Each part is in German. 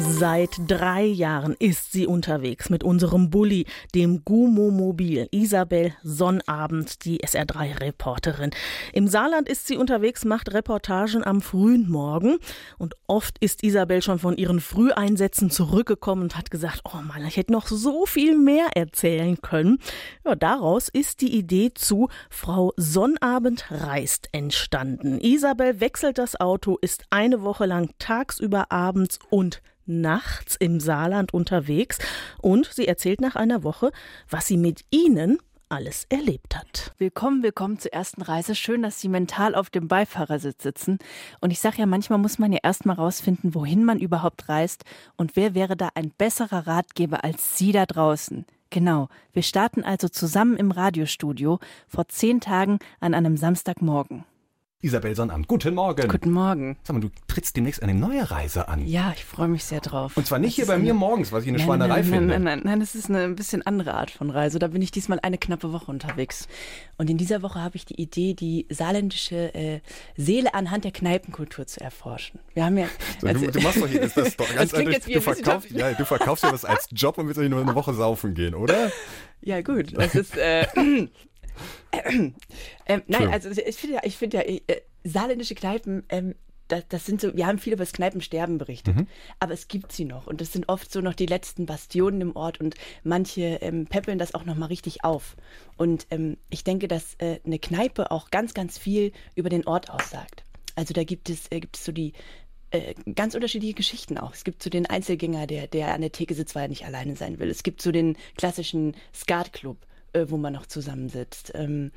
Seit drei Jahren ist sie unterwegs mit unserem Bulli, dem Gumo-Mobil. Isabel Sonnabend, die SR3-Reporterin. Im Saarland ist sie unterwegs, macht Reportagen am frühen Morgen. Und oft ist Isabel schon von ihren Früheinsätzen zurückgekommen und hat gesagt, oh Mann, ich hätte noch so viel mehr erzählen können. Ja, daraus ist die Idee zu Frau Sonnabend reist entstanden. Isabel wechselt das Auto, ist eine Woche lang tagsüber, abends und nachts im Saarland unterwegs und sie erzählt nach einer Woche, was sie mit ihnen alles erlebt hat. Willkommen, willkommen zur ersten Reise. Schön, dass Sie mental auf dem Beifahrersitz sitzen. Und ich sage ja, manchmal muss man ja erstmal rausfinden, wohin man überhaupt reist und wer wäre da ein besserer Ratgeber als Sie da draußen. Genau, wir starten also zusammen im Radiostudio vor zehn Tagen an einem Samstagmorgen. Isabel Sonnabend, guten Morgen. Guten Morgen. Sag mal, du trittst demnächst eine neue Reise an. Ja, ich freue mich sehr drauf. Und zwar nicht Das hier bei eine- mir morgens, was ich eine Nein, Schweinerei nein, finde. Nein, nein, nein, nein, das ist eine ein bisschen andere Art von Reise. Da bin ich diesmal eine knappe Woche unterwegs. Und in dieser Woche habe ich die Idee, die saarländische äh, Seele anhand der Kneipenkultur zu erforschen. Wir haben ja. So, also- du, du machst doch hier, ist das doch Das ganz klingt ehrlich, du verkaufst, ja, du verkaufst ja das als Job und willst ja nur eine Woche saufen gehen, oder? Ja, gut. Das ist. Äh, ähm, nein, Entschuldigung. also ich finde ja, ich finde ja, äh, saarländische Kneipen, ähm, das, das sind so, wir haben viel über das Kneipensterben berichtet, Mhm. aber es gibt sie noch und das sind oft so noch die letzten Bastionen im Ort und manche ähm, peppeln das auch noch mal richtig auf. Und ähm, ich denke, dass äh, eine Kneipe auch ganz, ganz viel über den Ort aussagt. Also da gibt es, äh, gibt es so die äh, ganz unterschiedliche Geschichten auch. Es gibt so den Einzelgänger, der, der an der Theke sitzt, weil er nicht alleine sein will. Es gibt so den klassischen Skatclub, äh, wo man noch zusammensitzt. Ähm,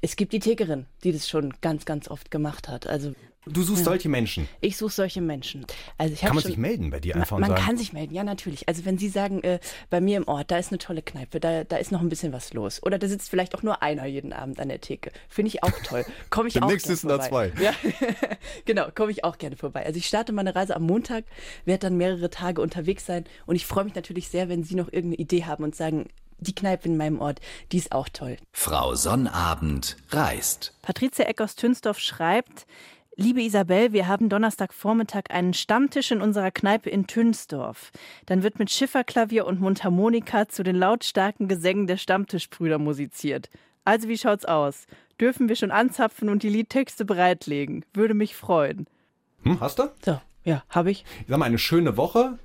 es gibt die Thekerin, die das schon ganz, ganz oft gemacht hat. Also Du suchst solche Menschen. ich suche solche Menschen. Also ich Kann man schon, sich melden bei dir einfach und Man sagen, kann sich melden, ja natürlich. Also wenn Sie sagen, äh, bei mir im Ort, da ist eine tolle Kneipe, da, da ist noch ein bisschen was los. Oder da sitzt vielleicht auch nur einer jeden Abend an der Theke. Finde ich auch toll. Komme ich auch gerne sitzen da vorbei. Ja, genau, komme ich auch gerne vorbei. Also ich starte meine Reise am Montag, werde dann mehrere Tage unterwegs sein und ich freue mich natürlich sehr, wenn Sie noch irgendeine Idee haben und sagen, die Kneipe in meinem Ort, die ist auch toll. Frau Sonnabend reist. Patricia Eck aus Tünsdorf schreibt, Liebe Isabel, wir haben Donnerstagvormittag einen Stammtisch in unserer Kneipe in Tünsdorf. Dann wird mit Schifferklavier und Mundharmonika zu den lautstarken Gesängen der Stammtischbrüder musiziert. Also wie schaut's aus? Dürfen wir schon anzapfen und die Liedtexte bereitlegen? Würde mich freuen. hm, hast du? So, ja, habe ich. Ich sag mal, eine schöne Woche.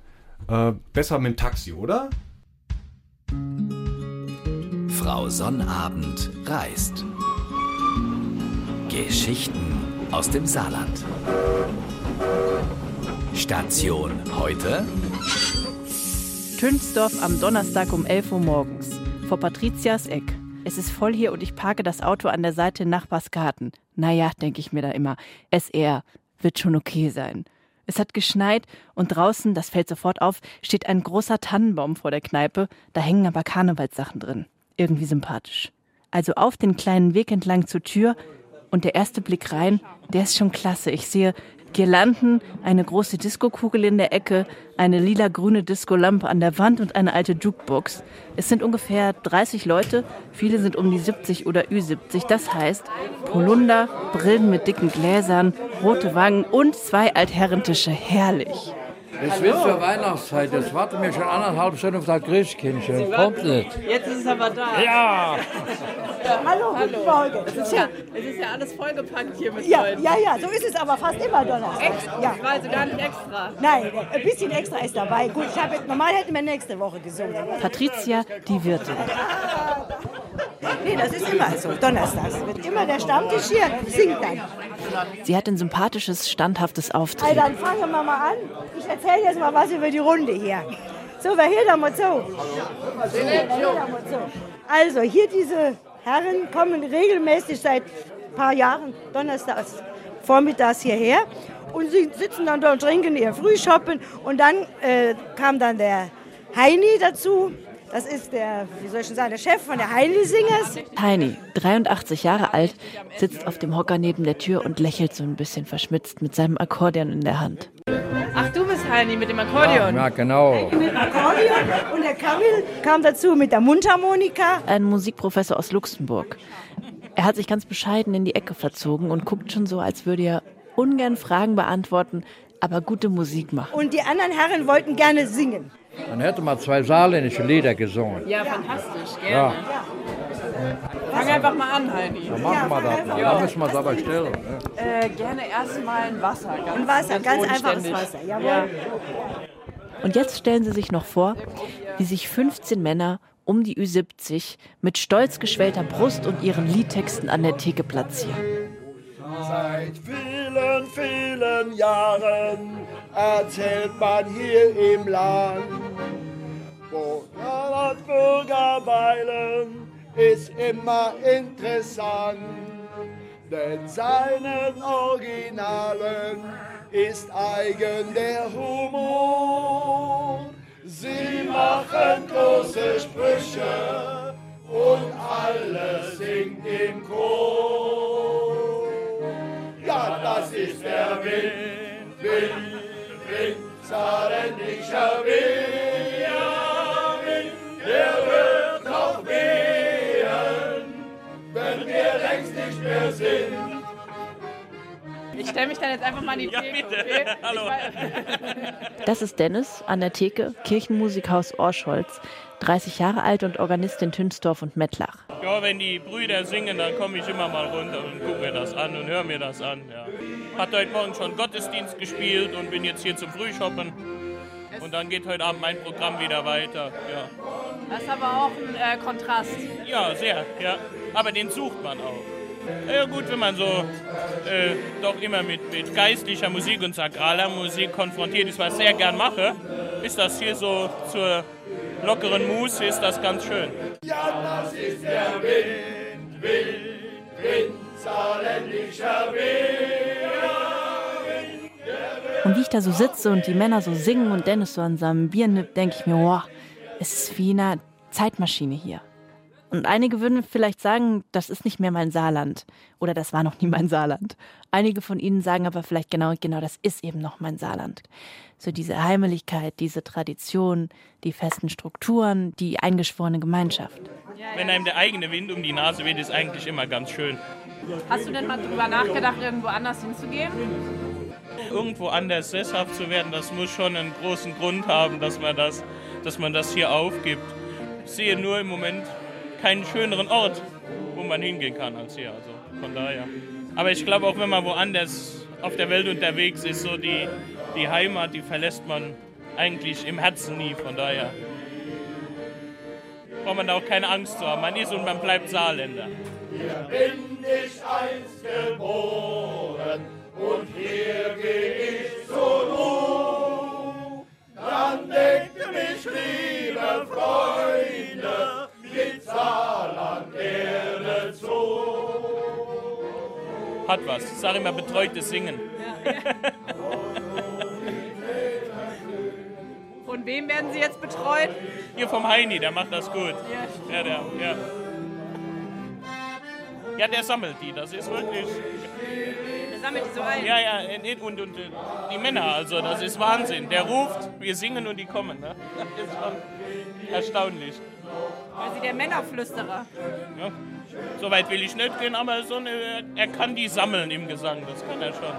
Äh, besser mit dem Taxi, oder? Frau Sonnabend reist. Geschichten aus dem Saarland. Station heute Tünsdorf am Donnerstag um 11 Uhr morgens. Vor Patrizias Eck. Es ist voll hier und ich parke das Auto an der Seite in Nachbarsgarten. Naja, denke ich mir da immer. SR wird schon okay sein. Es hat geschneit und draußen, das fällt sofort auf, steht ein großer Tannenbaum vor der Kneipe. Da hängen aber Karnevalssachen drin. Irgendwie sympathisch. Also auf den kleinen Weg entlang zur Tür und der erste Blick rein, der ist schon klasse. Ich sehe Girlanden, eine große Diskokugel in der Ecke, eine lila-grüne Diskolampe an der Wand und eine alte Jukebox. Es sind ungefähr 30 Leute, viele sind um die 70 oder Ü70. Das heißt Polunder, Brillen mit dicken Gläsern, rote Wangen und zwei Altherrentische. Herrlich. Es wird zur Weihnachtszeit. Jetzt warten wir schon anderthalb Stunden auf das Christkindchen. Kommt nicht. Jetzt ist es aber da. Ja! Hallo, guten Morgen. Es ist ja, es ist ja alles vollgepackt hier mit Ja, ja, ja, so ist es aber fast immer Donnerstag. Ja. war also gar nicht extra. Nein, ein bisschen extra ist dabei. Gut, ich habe normal hätten wir nächste Woche gesungen. Patricia, die Wirtin. Nee, das ist immer so. Donnerstags wird immer der Stammtisch hier singt dann. Sie hat ein sympathisches, standhaftes Also Auftreten. dann fangen wir mal an. Ich erzähle jetzt mal was über die Runde hier. So, wer hier da mal zu? Wer hier da mal zu? Also, hier diese Herren kommen regelmäßig seit ein paar Jahren donnerstags vormittags hierher und sie sitzen dann dort und trinken ihr Frühschoppen und dann äh, kam dann der Heini dazu. Das ist der, wie soll ich schon sagen, der Chef von der Heini-Singers. Heini, 83 Jahre alt, sitzt auf dem Hocker neben der Tür und lächelt so ein bisschen verschmitzt mit seinem Akkordeon in der Hand. Ach, du bist Heini mit dem Akkordeon. Ja, genau. mit dem Akkordeon und der Kamil kam dazu mit der Mundharmonika. Ein Musikprofessor aus Luxemburg. Er hat sich ganz bescheiden in die Ecke verzogen und guckt schon so, als würde er ungern Fragen beantworten, aber gute Musik machen. Und die anderen Herren wollten gerne singen. Man hätte mal zwei saarländische Lieder gesungen. Ja, fantastisch, gerne. Ja, Fang einfach mal an, Heidi. dann machen wir das mal. Dann müssen wir es aber stellen. Ne? Äh, gerne erstmal ein Wasser. Ganz, Und Wasser, ganz einfaches bodenständig. Wasser. Jawohl. Und jetzt stellen Sie sich noch vor, wie sich 15 Männer um die Ü70 mit stolz geschwellter Brust und ihren Liedtexten an der Theke platzieren. Seit vielen, vielen Jahren erzählt man hier im Land, wo Bürger weilen, ist immer interessant. Denn seinen Originalen ist eigen der Humor. Sie machen große Sprüche und alles singt im Chor. Ja, das ist der Wind, Wind, Wind, saarländischer Wind. Der wird noch wehen, wenn wir längst nicht mehr sind. Ich stelle mich dann jetzt einfach mal in die Theke, okay? Hallo. Das ist Dennis an der Theke, Kirchenmusikhaus Orscholz, 30 Jahre alt und Organist in Tünsdorf und Mettlach. Ja, wenn die Brüder singen, dann komme ich immer mal runter und gucke mir das an und höre mir das an. Ja. Hat heute Morgen schon Gottesdienst gespielt und bin jetzt hier zum Frühshoppen. Und dann geht heute Abend mein Programm wieder weiter. Ja, Das ist aber auch ein äh, Kontrast. ja sehr. Ja. Aber den sucht man auch. Ja gut, wenn man so äh, doch immer mit, mit geistlicher Musik und sakraler Musik konfrontiert ist, was ich sehr gern mache, ist das hier so zur lockeren Muße, ist das ganz schön. Ja, das ist der Wind, Wind, Wind, saarländischer Wind. Und wie ich da so sitze und die Männer so singen und Dennis so an seinem Bier nippt, denke ich mir, wow, es ist wie eine Zeitmaschine hier. Und einige würden vielleicht sagen, das ist nicht mehr mein Saarland. Oder das war noch nie mein Saarland. Einige von ihnen sagen aber vielleicht genau, genau, das ist eben noch mein Saarland. So diese Heimeligkeit, diese Tradition, die festen Strukturen, die eingeschworene Gemeinschaft. Wenn einem der eigene Wind um die Nase weht, ist eigentlich immer ganz schön. Hast du denn mal drüber nachgedacht, irgendwo anders hinzugehen? Irgendwo anders sesshaft zu werden, das muss schon einen großen Grund haben, dass man das, dass man das hier aufgibt. Ich sehe nur im Moment keinen schöneren Ort, wo man hingehen kann als hier. Also von daher. Aber ich glaube auch, wenn man woanders auf der Welt unterwegs ist, so die, die Heimat, die verlässt man eigentlich im Herzen nie. Von daher braucht man da auch keine Angst zu haben. Man ist und man bleibt Saarländer. bin ich einst geboren und hier geh ich zur Ruhe. Dann denkt mich, liebe Freunde, mit Saarland gerne zu. Hat was. Ich sage immer betreutes Singen. Von wem werden Sie jetzt betreut? Hier vom Heini, der macht das gut. Ja, der, ja. Ja, der sammelt die, das ist wirklich. Sammelt die so ein. Ja, ja, und, und, und äh, die Männer, also das ist Wahnsinn. Der ruft, wir singen und die kommen. Ne? Das ist schon erstaunlich. Also der Männerflüsterer. Ja. So weit will ich nicht gehen, aber so eine, er kann die sammeln im Gesang, das kann er schon.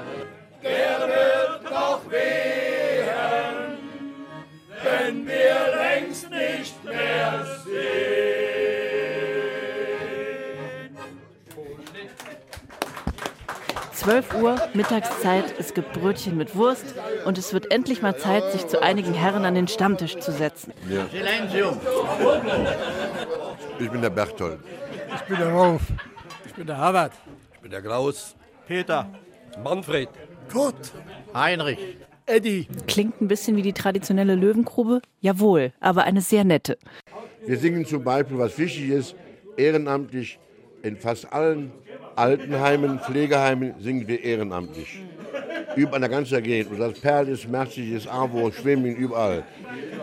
Der wird noch wehen, wenn wir längst nicht mehr sind. 12 Uhr, Mittagszeit, es gibt Brötchen mit Wurst und es wird endlich mal Zeit, sich zu einigen Herren an den Stammtisch zu setzen. Ich bin der Berthold. Ich bin der Rolf. Ich bin der Harvard. Ich bin der Klaus. Peter. Manfred. Kurt. Heinrich. Eddie. Klingt ein bisschen wie die traditionelle Löwengrube? Jawohl, aber eine sehr nette. Wir singen zum Beispiel, was wichtig ist, ehrenamtlich. In fast allen Altenheimen, Pflegeheimen singen wir ehrenamtlich. Über an der ganzen Gegend. Und das Perl ist, Merzig ist, Arvo, Schwemming, überall.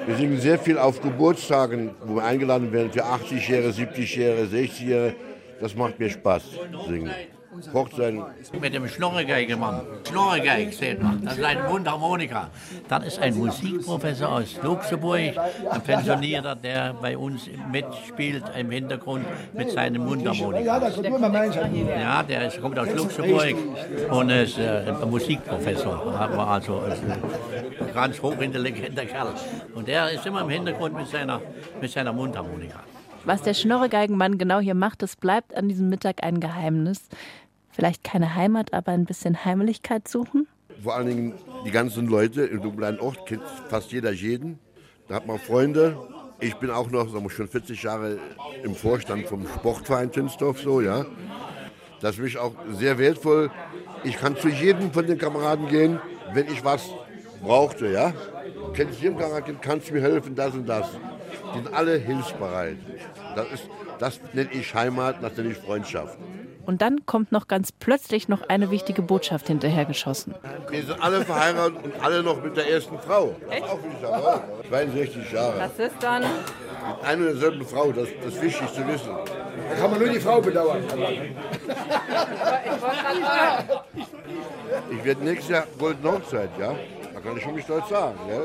Wir singen sehr viel auf Geburtstagen, wo wir eingeladen werden für 80-Jährige, 70-Jährige, 60-Jährige. Das macht mir Spaß, singen. Hochzeiten. Mit dem Schnorregeigemann. Schnorregeig, seht man. Das ist ein Mundharmonika. Das ist ein Musikprofessor aus Luxemburg, ein Pensionierter, der bei uns mitspielt im Hintergrund mit seinem Mundharmonika. Ja, das ist nur mein Meister. Ja, der ist, kommt aus Luxemburg und ist äh, ein Musikprofessor. War also ein ganz hochintelligenter Kerl. Und der ist immer im Hintergrund mit seiner, mit seiner Mundharmonika. Was der Schnorregeigenmann genau hier macht, das bleibt an diesem Mittag ein Geheimnis. Vielleicht keine Heimat, aber ein bisschen Heimlichkeit suchen? Vor allen Dingen die ganzen Leute im dunklen Ort kennt fast jeder jeden. Da hat man Freunde. Ich bin auch noch sagen wir, schon 40 Jahre im Vorstand vom Sportverein Tünsdorf so, ja. Das ist für mich auch sehr wertvoll. Ich kann zu jedem von den Kameraden gehen, wenn ich was brauchte, ja. Kennst du jeden Kameraden, kannst du mir helfen, das und das. Die sind alle hilfsbereit. Das, ist, das nenne ich Heimat, das nenne ich Freundschaft. Und dann kommt noch ganz plötzlich noch eine wichtige Botschaft hinterhergeschossen. Wir sind alle verheiratet und alle noch mit der ersten Frau. Das ist auch aber 62 Jahre. Was ist dann? Mit einer und derselben Frau, das, das ist wichtig zu wissen. Da kann man nur die Frau bedauern. Ich werde nächstes Jahr Goldene Hochzeit, ja. Da kann ich schon mich stolz sagen. Ja.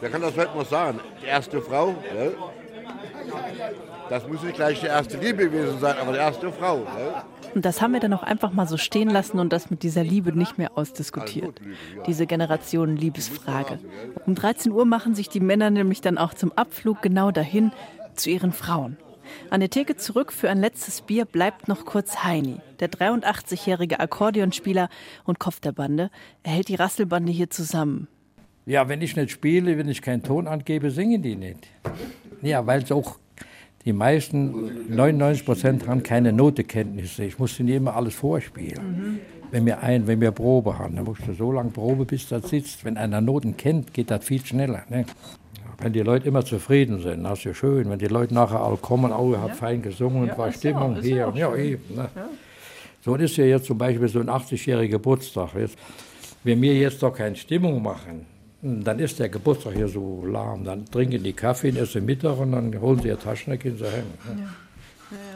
Wer kann das heute noch sagen? Die erste Frau, ja. Das muss nicht gleich die erste Liebe gewesen sein, aber die erste Frau. Ja. Und das haben wir dann auch einfach mal so stehen lassen und das mit dieser Liebe nicht mehr ausdiskutiert. Diese Generationen-Liebesfrage. Um 13 Uhr machen sich die Männer nämlich dann auch zum Abflug genau dahin zu ihren Frauen. An der Theke zurück für ein letztes Bier bleibt noch kurz Heini. Der 83-jährige Akkordeonspieler und Kopf der Bande. Er hält die Rasselbande hier zusammen. Ja, wenn ich nicht spiele, wenn ich keinen Ton angebe, singen die nicht. Ja, weil es auch die meisten, 99 Prozent, haben keine Notekenntnisse. Ich muss ihnen immer alles vorspielen. Wenn wir ein, wenn wir Probe haben, dann musst du so lange Probe, bis das sitzt. Wenn einer Noten kennt, geht das viel schneller. Ne? Wenn die Leute immer zufrieden sind, das ist ja schön. Wenn die Leute nachher alle kommen, oh, ihr habt fein gesungen, ja, war Stimmung ja, hier. Ja, ja, eben. Ne? So ist ja jetzt zum Beispiel so ein 80-jähriger Geburtstag. Jetzt, wenn wir jetzt doch keine Stimmung machen, dann ist der Geburtstag hier so lahm. Dann trinken die Kaffee, essen Mittag und dann holen sie ihr Taschen gehen sie heim. Ne?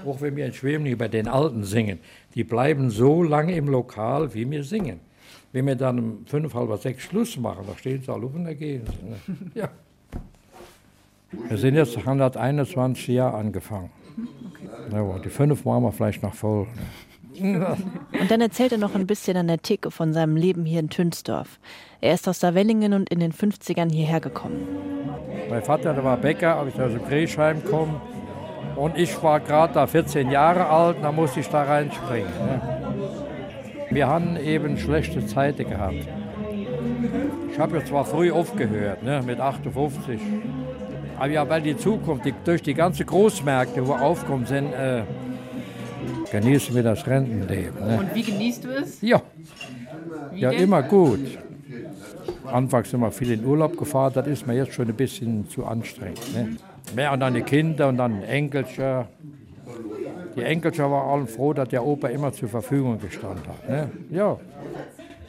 Auch wenn wir in Schwemling bei den Alten singen, die bleiben so lange im Lokal, wie wir singen. Wenn wir dann um fünf, halb sechs Schluss machen, da stehen sie alle auf und da gehen sie. Ne? Ja. Wir sind jetzt 121 Jahre angefangen. Ja, die fünf waren wir vielleicht noch voll. Ne? Und dann erzählt er noch ein bisschen an der Theke von seinem Leben hier in Tünsdorf. Er ist aus Savellingen und in den 50ern hierher gekommen. Mein Vater der war Bäcker, als ich aus dem Griesheim komme. Und ich war gerade da 14 Jahre alt, da musste ich da reinspringen. Ne? Wir haben eben schlechte Zeiten gehabt. Ich habe ja zwar früh aufgehört, ne, mit 58. Aber ja, weil die Zukunft die, durch die ganzen Großmärkte, wo aufkommen sind, äh, genießen wir das Rentenleben. Ne? Und wie genießt du es? Ja, Wie ja denn? immer gut. Anfangs sind wir viel in Urlaub gefahren, das ist mir jetzt schon ein bisschen zu anstrengend. Ne? Mehr und dann die Kinder und dann Enkelchen. Die Enkelchen waren allen froh, dass der Opa immer zur Verfügung gestanden hat. Ne? Ja.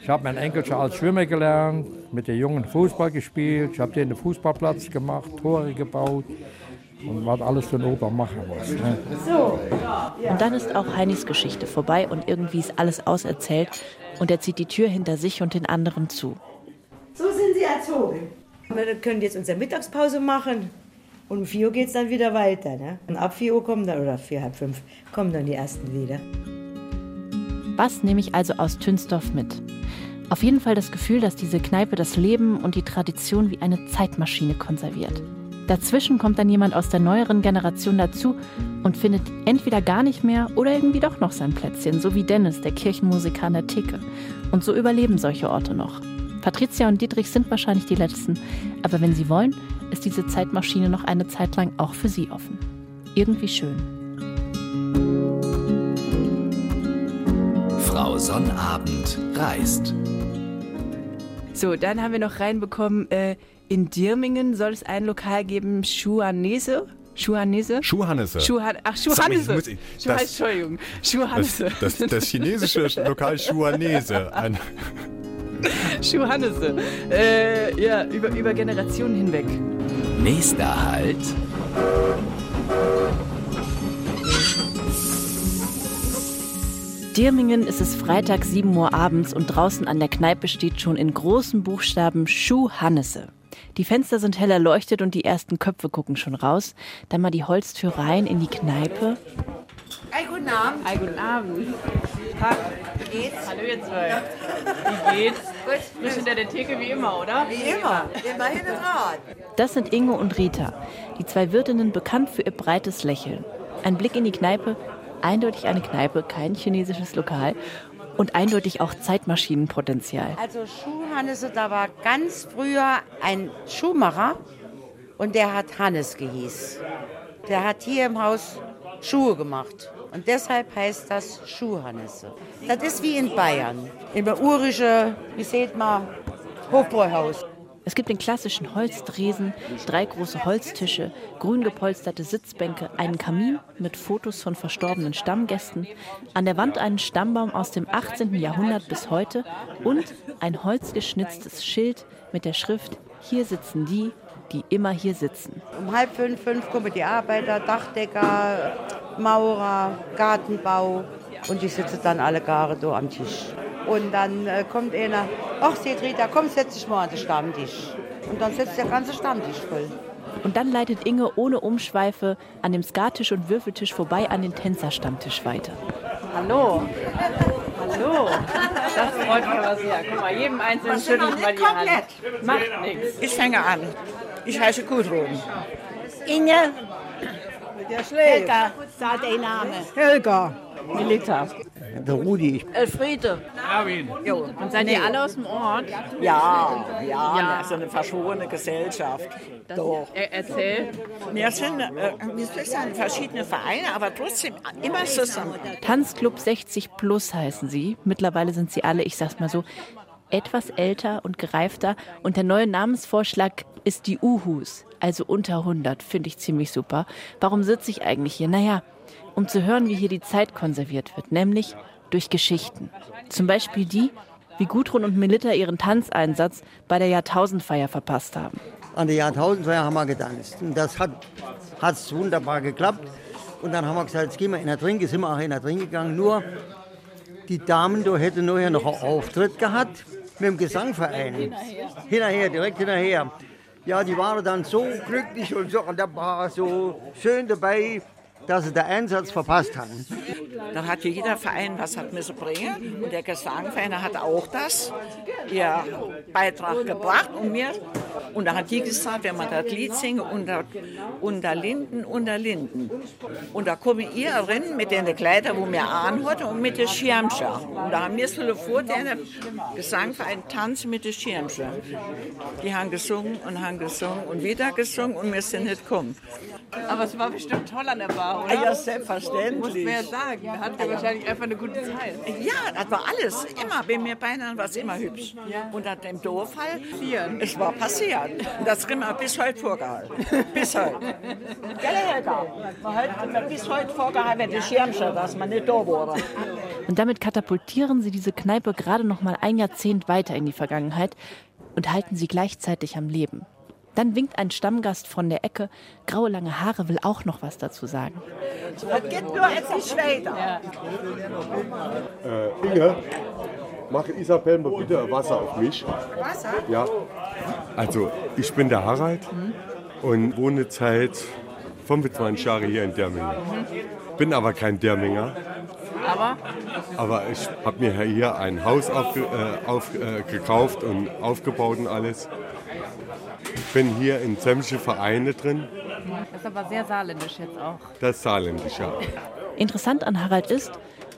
Ich habe mein Enkelchen als Schwimmer gelernt, mit den Jungen Fußball gespielt, ich habe den Fußballplatz gemacht, Tore gebaut und was alles für den Opa machen muss. Ne? Und dann ist auch Heinis Geschichte vorbei und irgendwie ist alles auserzählt und er zieht die Tür hinter sich und den anderen zu. So sind sie erzogen. Wir können jetzt unsere Mittagspause machen und um 4 Uhr geht es dann wieder weiter. Ne? Und ab 4 Uhr kommen dann, oder 4, halb 5, kommen dann die ersten wieder. Was nehme ich also aus Tünsdorf mit? Auf jeden Fall das Gefühl, dass diese Kneipe das Leben und die Tradition wie eine Zeitmaschine konserviert. Dazwischen kommt dann jemand aus der neueren Generation dazu und findet entweder gar nicht mehr oder irgendwie doch noch sein Plätzchen, so wie Dennis, der Kirchenmusiker an der Theke. Und so überleben solche Orte noch. Patricia und Dietrich sind wahrscheinlich die Letzten, aber wenn sie wollen, ist diese Zeitmaschine noch eine Zeit lang auch für sie offen. Irgendwie schön. Frau Sonnabend reist. So, dann haben wir noch reinbekommen, äh, in Dirmingen soll es ein Lokal geben, Schuhanese. Schuhanese? Schuhannese. Schuhan Ach, Schuhannese. muss ich- Schuhan das- Entschuldigung. Das, Schuhannese. das, das chinesische Lokal Schuanese. Ein, Schuhannese. Äh, ja, über, über Generationen hinweg. Nächster Halt. Dirmingen ist es Freitag 7 Uhr abends und draußen an der Kneipe steht schon in großen Buchstaben Schuh Hannese. Die Fenster sind hell erleuchtet und die ersten Köpfe gucken schon raus. Dann mal die Holztür rein in die Kneipe. Hey, guten Abend. Hey, guten Abend. Tag. Wie geht's? Hallo ihr zwei. Wie geht's? Gut. Frisch hinter der Theke wie immer, oder? Wie immer. Immerhin Rat. Das sind Ingo und Rita, die zwei Wirtinnen bekannt für ihr breites Lächeln. Ein Blick in die Kneipe, eindeutig eine Kneipe, kein chinesisches Lokal und eindeutig auch Zeitmaschinenpotenzial. Also Schuhhannese, da war ganz früher ein Schuhmacher und der hat Hannes gehieß. Der hat hier im Haus Schuhe gemacht. Und deshalb heißt das Schuhhannese. Das ist wie in Bayern. Im urische, wie seht man, Hofbräuhaus. Es gibt den klassischen Holzdresen, drei große Holztische, grün gepolsterte Sitzbänke, einen Kamin mit Fotos von verstorbenen Stammgästen, an der Wand einen Stammbaum aus dem 18. Jahrhundert bis heute und ein holzgeschnitztes Schild mit der Schrift Hier sitzen die, die immer hier sitzen. Um halb fünf, fünf kommen die Arbeiter, Dachdecker, Maurer, Gartenbau und die sitzen dann alle Gare da am Tisch. Und dann äh, kommt einer, ach, seht Rita, komm, setz dich mal an den Stammtisch. Und dann setzt der ganze Stammtisch voll. Und dann leitet Inge ohne Umschweife an dem Skatisch und Würfeltisch vorbei an den Tänzerstammtisch weiter. Hallo. Hallo. Das freut mich aber sehr. Guck mal, jedem Einzelnen schüttel ich mal die Hand. Macht nichts. Ich fange an. Ich heiße Gudrun. Inge. Helga, sagt der Name. Helga. Melita. Der Rudi. Ich Elfriede. Erwin. Und seid ihr alle aus dem Ort? Ja, ja, Ja. das ist eine verschworene Gesellschaft. Das, Doch. er, erzähl. Wir sind, äh, wie soll ich sagen, verschiedene Vereine, aber trotzdem immer zusammen. Tanzclub 60 Plus heißen sie. Mittlerweile sind sie alle, ich sag's mal so, etwas älter und gereifter. Und der neue Namensvorschlag ist die Uhus, also unter 100. Finde ich ziemlich super. Warum sitze ich eigentlich hier? Naja, um zu hören, wie hier die Zeit konserviert wird, nämlich durch Geschichten. Zum Beispiel die, wie Gudrun und Melita ihren Tanzeinsatz bei der Jahrtausendfeier verpasst haben. An der Jahrtausendfeier haben wir getanzt. Und das hat wunderbar geklappt. Und dann haben wir gesagt, jetzt gehen wir in der Trinke, sind wir auch in der Trinke gegangen. Nur die Damen da hätten nachher noch einen Auftritt gehabt mit dem Gesangverein. Hinterher, direkt hinterher. Ja, die waren dann so glücklich und so, und da war so schön dabei, dass sie den Einsatz verpasst haben. Da hat jeder Verein was hat müssen bringen. Und der Gesangverein hat auch das, ihr Beitrag gebracht. Und, mir, und da hat die gesagt, wenn man das Lied singe, unter, unter Linden, unter Linden. Und da kommen ihr rein mit den Kleidern, wo wir anhatten, und mit den Schirmchen. Und da haben wir so vor den Gesangverein tanzen mit den Schirmchen. Die haben gesungen und haben gesungen und wieder gesungen und wir sind nicht gekommen. Aber es war bestimmt toll an der Bar, oder? Ah ja, selbstverständlich. Muss man ja sagen. Da hatten wir wahrscheinlich einfach eine gute Zeit. Ja, das war alles. Immer, bei mir beinahe war es immer hübsch. Und an dem Dorf halt, es war passiert. Das haben wir bis heute vorgehalten. Bis heute. Gell, Helga? Haben wir bis heute vorgehalten, wenn die Schirmchen, dass man nicht da war. Und damit katapultieren sie diese Kneipe gerade noch mal ein Jahrzehnt weiter in die Vergangenheit und halten sie gleichzeitig am Leben. Dann winkt ein Stammgast von der Ecke. Graue lange Haare will auch noch was dazu sagen. Das geht nur jetzt nicht weiter. Äh, Inge, mach Isabel mal bitte Wasser auf mich. Wasser? Ja. Also, ich bin der Harald und wohne seit 25 Jahren hier in Dermingen. Bin aber kein Derminger. Aber Aber ich habe mir hier ein Haus aufge, äh, auf, äh, gekauft und aufgebaut und alles. Bin hier in sämtliche Vereine drin. das ist aber sehr saarländisch jetzt auch. Das ist saarländisch, ja. Interessant an Harald ist,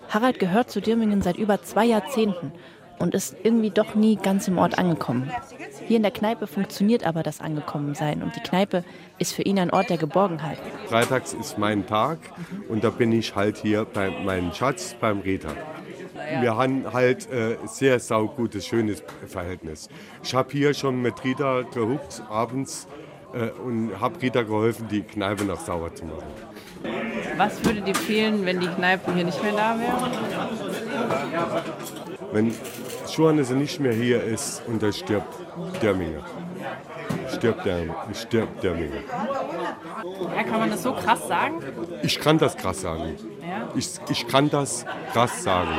Harald gehört zu Dirmingen seit über zwei Jahrzehnten und ist irgendwie doch nie ganz im Ort angekommen. Hier in der Kneipe funktioniert aber das Angekommensein und die Kneipe ist für ihn ein Ort der Geborgenheit. Freitags ist mein Tag und da bin ich halt hier bei meinem Schatz, beim Rita. Wir haben halt äh, sehr saugutes, schönes Verhältnis. Ich habe hier schon mit Rita gehuckt abends äh, und habe Rita geholfen, die Kneipe noch sauber zu machen. Was würde dir fehlen, wenn die Kneipe hier nicht mehr da wäre? Wenn Johannes nicht mehr hier ist und er stirbt, Derminger. Stirbt der, stirbt Derminger. Ja, kann man das so krass sagen? Ich kann das krass sagen. Ja. ich, ich kann das krass sagen.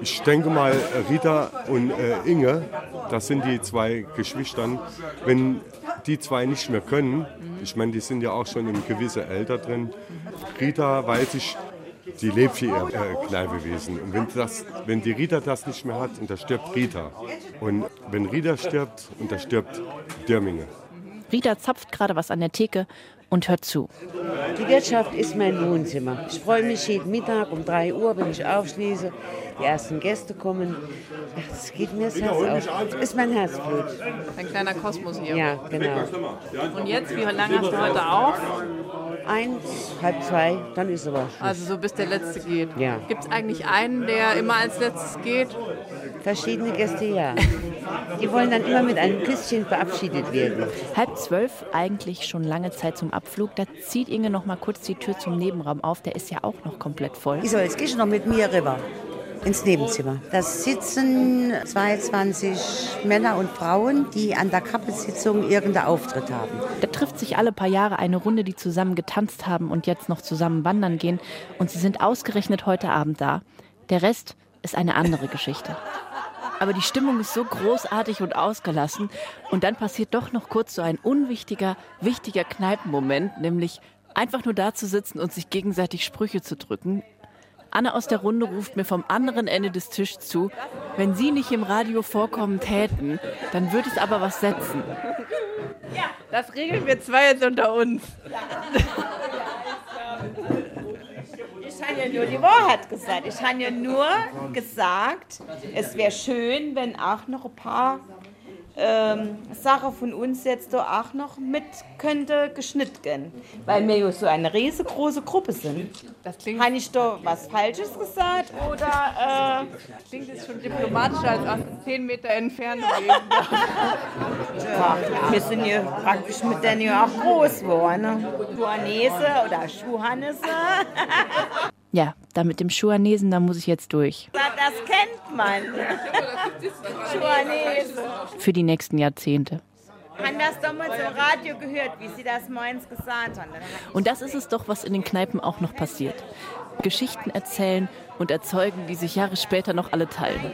Ich denke mal, Rita und äh, Inge, das sind die zwei Geschwistern, wenn die zwei nicht mehr können, ich meine, die sind ja auch schon in gewisse Alter drin. Rita weiß ich, die lebt für ihr äh, Kneipewesen. Und wenn, das, wenn die Rita das nicht mehr hat, und da stirbt Rita. Und wenn Rita stirbt, und da stirbt Dürminge. Rita zapft gerade was an der Theke und hört zu. Die Wirtschaft ist mein Wohnzimmer. Ich freue mich jeden Mittag um 3 Uhr, wenn ich aufschließe. Die ersten Gäste kommen. Das geht mir das Herz auf. Ist mein Herzblut. Ein kleiner Kosmos hier. Ja, genau. Und jetzt, wie lange hast du heute auf? Eins, halb zwei, dann ist aber Schluss. Also so bis der Letzte geht. Ja. Gibt es eigentlich einen, der immer als Letztes geht? Verschiedene Gäste, ja. Die wollen dann immer mit einem Küsschen verabschiedet werden. Halb zwölf, eigentlich schon lange Zeit zum Abflug. Da zieht Inge noch mal kurz die Tür zum Nebenraum auf. Der ist ja auch noch komplett voll. So, jetzt gehst du noch mit mir rüber ins Nebenzimmer. Da sitzen 22 Männer und Frauen, die an der Kappesitzung irgendeinen Auftritt haben. Da trifft sich alle paar Jahre eine Runde, die zusammen getanzt haben und jetzt noch zusammen wandern gehen. Und sie sind ausgerechnet heute Abend da. Der Rest ist eine andere Geschichte. Aber die Stimmung ist so großartig und ausgelassen. Und dann passiert doch noch kurz so ein unwichtiger, wichtiger Kneipenmoment, nämlich einfach nur da zu sitzen und sich gegenseitig Sprüche zu drücken. Anne aus der Runde ruft mir vom anderen Ende des Tisches zu, wenn Sie nicht im Radio vorkommen täten, dann würde es aber was setzen. Ja, das regeln wir zwei jetzt unter uns. Ich habe ja nur die Wahrheit gesagt. Ich habe ja nur gesagt, es wäre schön, wenn auch noch ein paar ähm, Sachen von uns jetzt da auch noch mit könnte geschnitten gehen. Weil wir ja so eine riesengroße Gruppe sind. Das klingt. Habe ich da was Falsches gesagt? Oder. Äh, klingt jetzt schon diplomatischer als aus 10 Meter Entfernung. ja, wir sind ja praktisch mit denen ja auch groß geworden. Ne? Schuhanese oder Schuhannese. Ja, da mit dem Schuhanesen, da muss ich jetzt durch. Das kennt man. Schuhanese. Für die nächsten Jahrzehnte. Haben das damals im Radio gehört, wie sie das morgens gesagt haben. Und das ist es doch, was in den Kneipen auch noch passiert. Geschichten erzählen und erzeugen, die sich Jahre später noch alle teilen.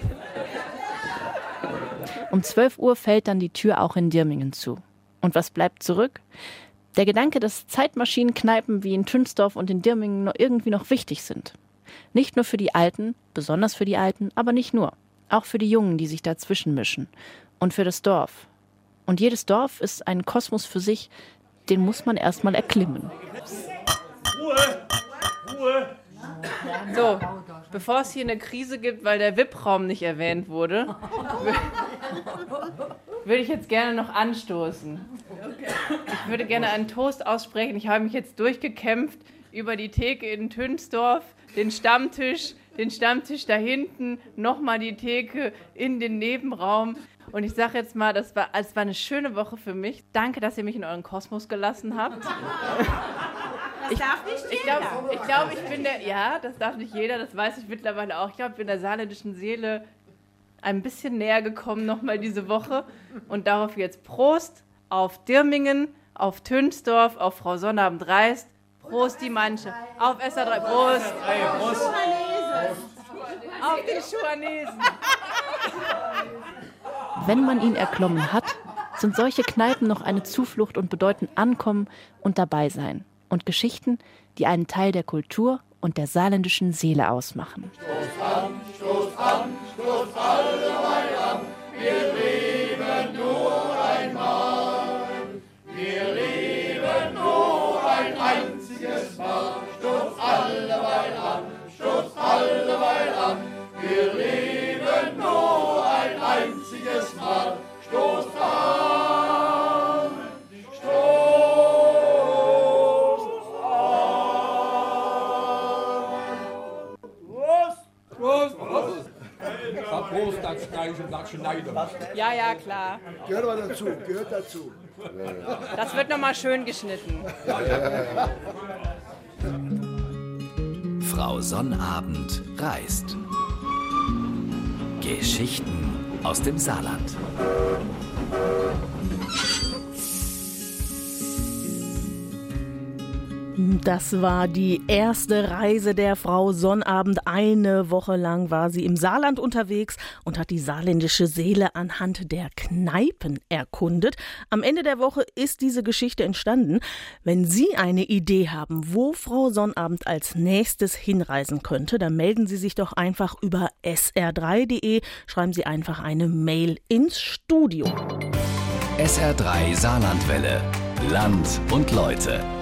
Um 12 Uhr fällt dann die Tür auch in Dirmingen zu. Und was bleibt zurück? Der Gedanke, dass Zeitmaschinenkneipen wie in Tünsdorf und in Dirmingen noch irgendwie noch wichtig sind. Nicht nur für die Alten, besonders für die Alten, aber nicht nur. Auch für die Jungen, die sich dazwischen mischen. Und für das Dorf. Und jedes Dorf ist ein Kosmos für sich, den muss man erstmal erklimmen. Ruhe! Ruhe! So, bevor es hier eine Krise gibt, weil der VIP-Raum nicht erwähnt wurde, würde ich jetzt gerne noch anstoßen. Ich würde gerne einen Toast aussprechen. Ich habe mich jetzt durchgekämpft über die Theke in Tünsdorf, den Stammtisch, den Stammtisch da hinten, nochmal die Theke in den Nebenraum. Und ich sage jetzt mal, das war, es war eine schöne Woche für mich. Danke, dass ihr mich in euren Kosmos gelassen habt. Das darf nicht Ich jeder. glaube, ich, glaub, ich bin der, ja, das darf nicht jeder, das weiß ich mittlerweile auch. Ich glaube, ich bin der saarländischen Seele ein bisschen näher gekommen nochmal diese Woche. Und darauf jetzt Prost auf Dirmingen, auf Tünsdorf, auf Frau Sonnabend Reist. Prost die Manche. Auf SA3. Prost. Prost. Auf den Schuhanesen. Wenn man ihn erklommen hat, sind solche Kneipen noch eine Zuflucht und bedeuten Ankommen und dabei sein. Und Geschichten, die einen Teil der Kultur und der saarländischen Seele ausmachen. Stoß an, stoß alle dazu, gehört dazu. Das wird nochmal schön geschnitten. Frau Sonnabend reist. Geschichten aus dem Saarland. Das war die erste Reise der Frau Sonnabend. Eine Woche lang war sie im Saarland unterwegs und hat die saarländische Seele anhand der Kneipen erkundet. Am Ende der Woche ist diese Geschichte entstanden. Wenn Sie eine Idee haben, wo Frau Sonnabend als nächstes hinreisen könnte, dann melden Sie sich doch einfach über sr3.de. Schreiben Sie einfach eine Mail ins Studio. SR3 Saarlandwelle. Land und Leute.